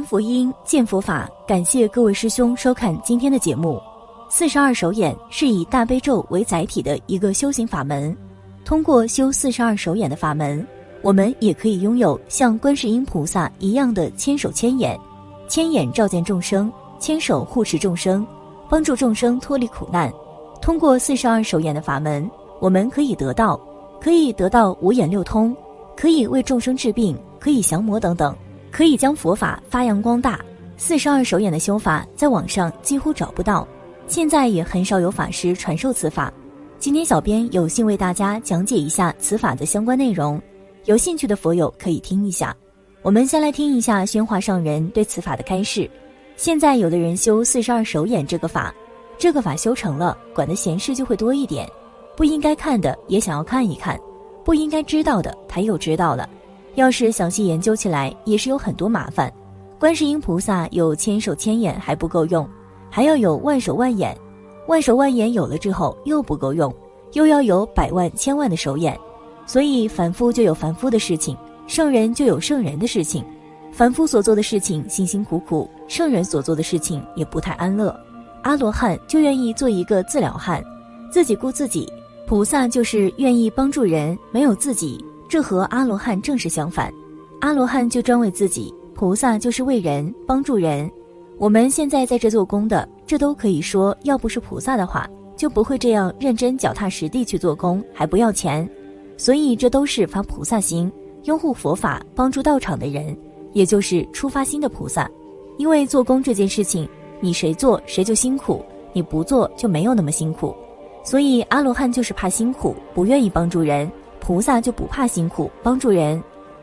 闻佛音，见佛法。感谢各位师兄收看今天的节目。四十二手眼是以大悲咒为载体的一个修行法门。通过修四十二手眼的法门，我们也可以拥有像观世音菩萨一样的千手千眼，千眼照见众生，千手护持众生，帮助众生脱离苦难。通过四十二手眼的法门，我们可以得到，可以得到五眼六通，可以为众生治病，可以降魔等等。可以将佛法发扬光大。四十二手眼的修法在网上几乎找不到，现在也很少有法师传授此法。今天小编有幸为大家讲解一下此法的相关内容，有兴趣的佛友可以听一下。我们先来听一下宣化上人对此法的开示。现在有的人修四十二手眼这个法，这个法修成了，管的闲事就会多一点，不应该看的也想要看一看，不应该知道的他又知道了。要是详细研究起来，也是有很多麻烦。观世音菩萨有千手千眼还不够用，还要有万手万眼。万手万眼有了之后又不够用，又要有百万千万的手眼。所以凡夫就有凡夫的事情，圣人就有圣人的事情。凡夫所做的事情辛辛苦苦，圣人所做的事情也不太安乐。阿罗汉就愿意做一个自了汉，自己顾自己；菩萨就是愿意帮助人，没有自己。这和阿罗汉正是相反，阿罗汉就专为自己，菩萨就是为人帮助人。我们现在在这做工的，这都可以说，要不是菩萨的话，就不会这样认真脚踏实地去做工，还不要钱。所以这都是发菩萨心，拥护佛法、帮助道场的人，也就是出发心的菩萨。因为做工这件事情，你谁做谁就辛苦，你不做就没有那么辛苦。所以阿罗汉就是怕辛苦，不愿意帮助人。菩萨就不怕辛苦，帮助人；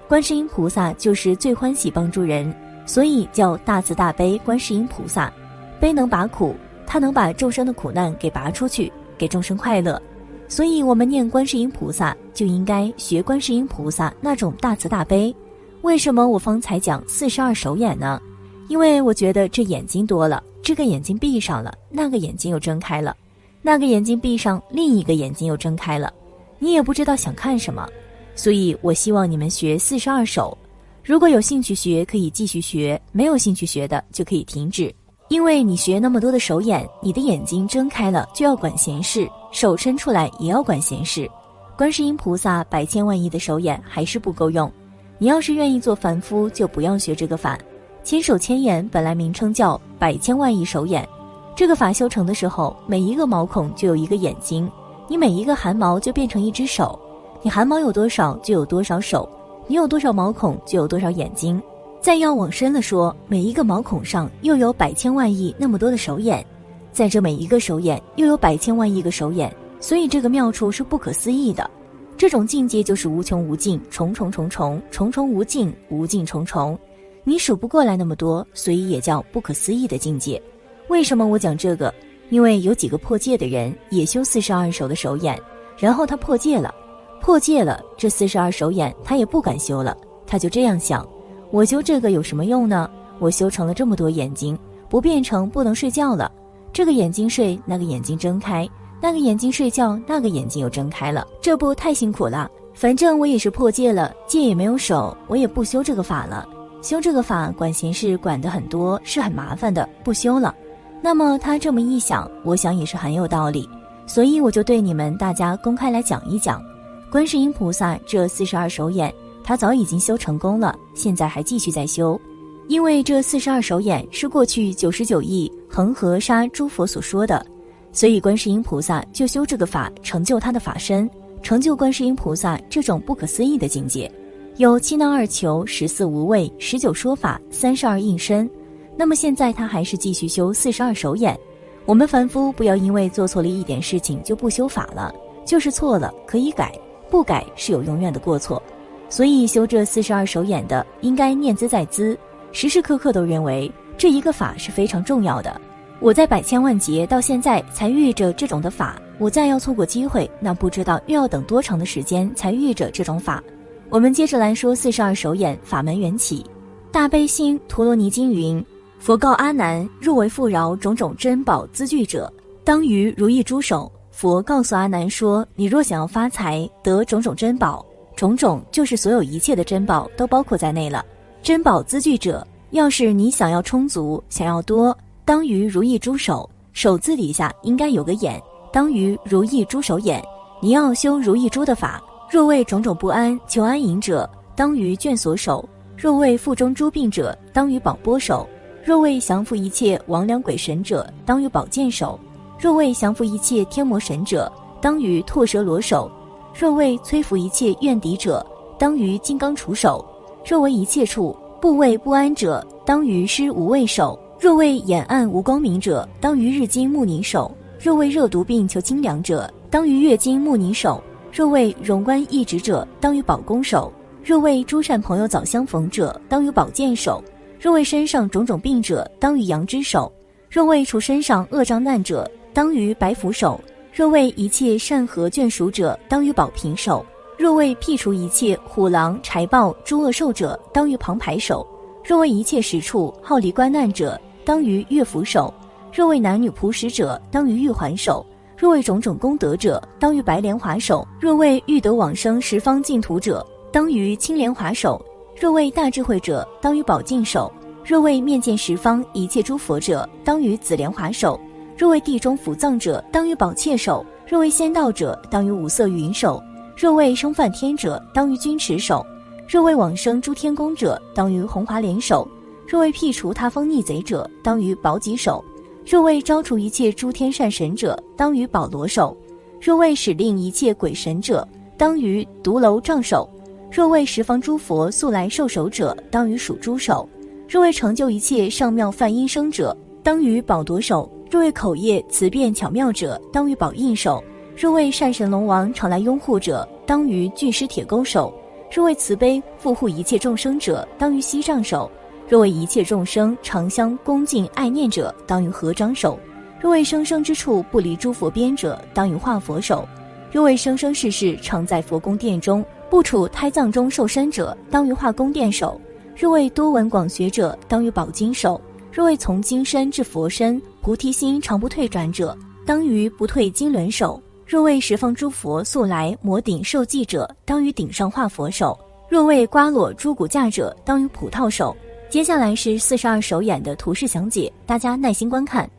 观世音菩萨就是最欢喜帮助人，所以叫大慈大悲观世音菩萨。悲能拔苦，他能把众生的苦难给拔出去，给众生快乐。所以我们念观世音菩萨，就应该学观世音菩萨那种大慈大悲。为什么我方才讲四十二手眼呢？因为我觉得这眼睛多了，这个眼睛闭上了，那个眼睛又睁开了，那个眼睛闭上，另一个眼睛又睁开了。你也不知道想看什么，所以我希望你们学四十二手。如果有兴趣学，可以继续学；没有兴趣学的，就可以停止。因为你学那么多的手眼，你的眼睛睁开了就要管闲事，手伸出来也要管闲事。观世音菩萨百千万亿的手眼还是不够用。你要是愿意做凡夫，就不要学这个法。千手千眼本来名称叫百千万亿手眼，这个法修成的时候，每一个毛孔就有一个眼睛。你每一个汗毛就变成一只手，你汗毛有多少就有多少手，你有多少毛孔就有多少眼睛。再要往深了说，每一个毛孔上又有百千万亿那么多的手眼，在这每一个手眼又有百千万亿个手眼，所以这个妙处是不可思议的。这种境界就是无穷无尽，重重重重，重重无尽，无尽重重，你数不过来那么多，所以也叫不可思议的境界。为什么我讲这个？因为有几个破戒的人也修四十二手的手眼，然后他破戒了，破戒了，这四十二手眼他也不敢修了，他就这样想：我修这个有什么用呢？我修成了这么多眼睛，不变成不能睡觉了。这个眼睛睡，那个眼睛睁开；那个眼睛睡觉，那个眼睛又睁开了。这不太辛苦了？反正我也是破戒了，戒也没有守，我也不修这个法了。修这个法管闲事管得很多，是很麻烦的，不修了。那么他这么一想，我想也是很有道理，所以我就对你们大家公开来讲一讲，观世音菩萨这四十二手眼，他早已经修成功了，现在还继续在修，因为这四十二手眼是过去九十九亿恒河沙诸佛所说的，所以观世音菩萨就修这个法，成就他的法身，成就观世音菩萨这种不可思议的境界，有七难二求、十四无畏、十九说法、三十二应身。那么现在他还是继续修四十二手眼，我们凡夫不要因为做错了一点事情就不修法了，就是错了可以改，不改是有永远的过错。所以修这四十二手眼的应该念兹在兹，时时刻刻都认为这一个法是非常重要的。我在百千万劫到现在才遇着这种的法，我再要错过机会，那不知道又要等多长的时间才遇着这种法。我们接着来说四十二手眼法门缘起，大悲心陀罗尼经云。佛告阿难：若为富饶种种珍宝资具者，当于如意珠手。佛告诉阿难说：你若想要发财，得种种珍宝，种种就是所有一切的珍宝都包括在内了。珍宝资具者，要是你想要充足，想要多，当于如意珠手，手字底下应该有个眼，当于如意珠手眼。你要修如意珠的法，若为种种不安求安隐者，当于眷所手；若为腹中诸病者，当于宝钵手；若为降服一切魍魉鬼神者，当于宝剑手；若为降服一切天魔神者，当于拓蛇罗手；若为摧伏一切怨敌者，当于金刚杵手；若为一切处。部位不安者，当于施无畏手；若为眼暗无光明者，当于日金木凝手；若为热毒病求清凉者，当于月金木凝手；若为荣观易职者，当于宝弓手；若为诸善朋友早相逢者，当于宝剑手；若为身上种种病者，当于阳之手；若为除身上恶障难者，当于白符手；若为一切善和眷属者，当于宝瓶手。若为辟除一切虎狼豺豹诸恶兽者，当于旁排手；若为一切实处好离观难者，当于乐符手；若为男女仆使者，当于玉环手；若为种种功德者，当于白莲华手；若为欲得往生十方净土者，当于青莲华手；若为大智慧者，当于宝镜手；若为面见十方一切诸佛者，当于紫莲华手；若为地中辅藏者，当于宝切手；若为仙道者，当于五色云手。若为生梵天者，当于君持手；若为往生诸天宫者，当于红华莲手；若为辟除他方逆贼者，当于宝戟手；若为招除一切诸天善神者，当于宝罗手；若为使令一切鬼神者，当于独楼杖手；若为十方诸佛速来受手者，当于属猪手；若为成就一切上妙梵音声者，当于宝夺手；若为口业辞辩巧妙者，当于宝印手。若为善神龙王常来拥护者，当于巨狮铁钩手；若为慈悲护护一切众生者，当于锡杖手；若为一切众生常相恭敬爱念者，当于合掌手；若为生生之处不离诸佛边者，当于化佛手；若为生生世世常在佛宫殿中不处胎藏中受身者，当于化宫殿手；若为多闻广学者，当于宝经手；若为从金身至佛身菩提心常不退转者，当于不退金轮手。若为十方诸佛速来摩顶受记者，当于顶上画佛手；若为刮落诸骨架者，当于葡萄手。接下来是四十二手眼的图示详解，大家耐心观看。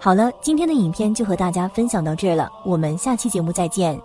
好了，今天的影片就和大家分享到这了，我们下期节目再见。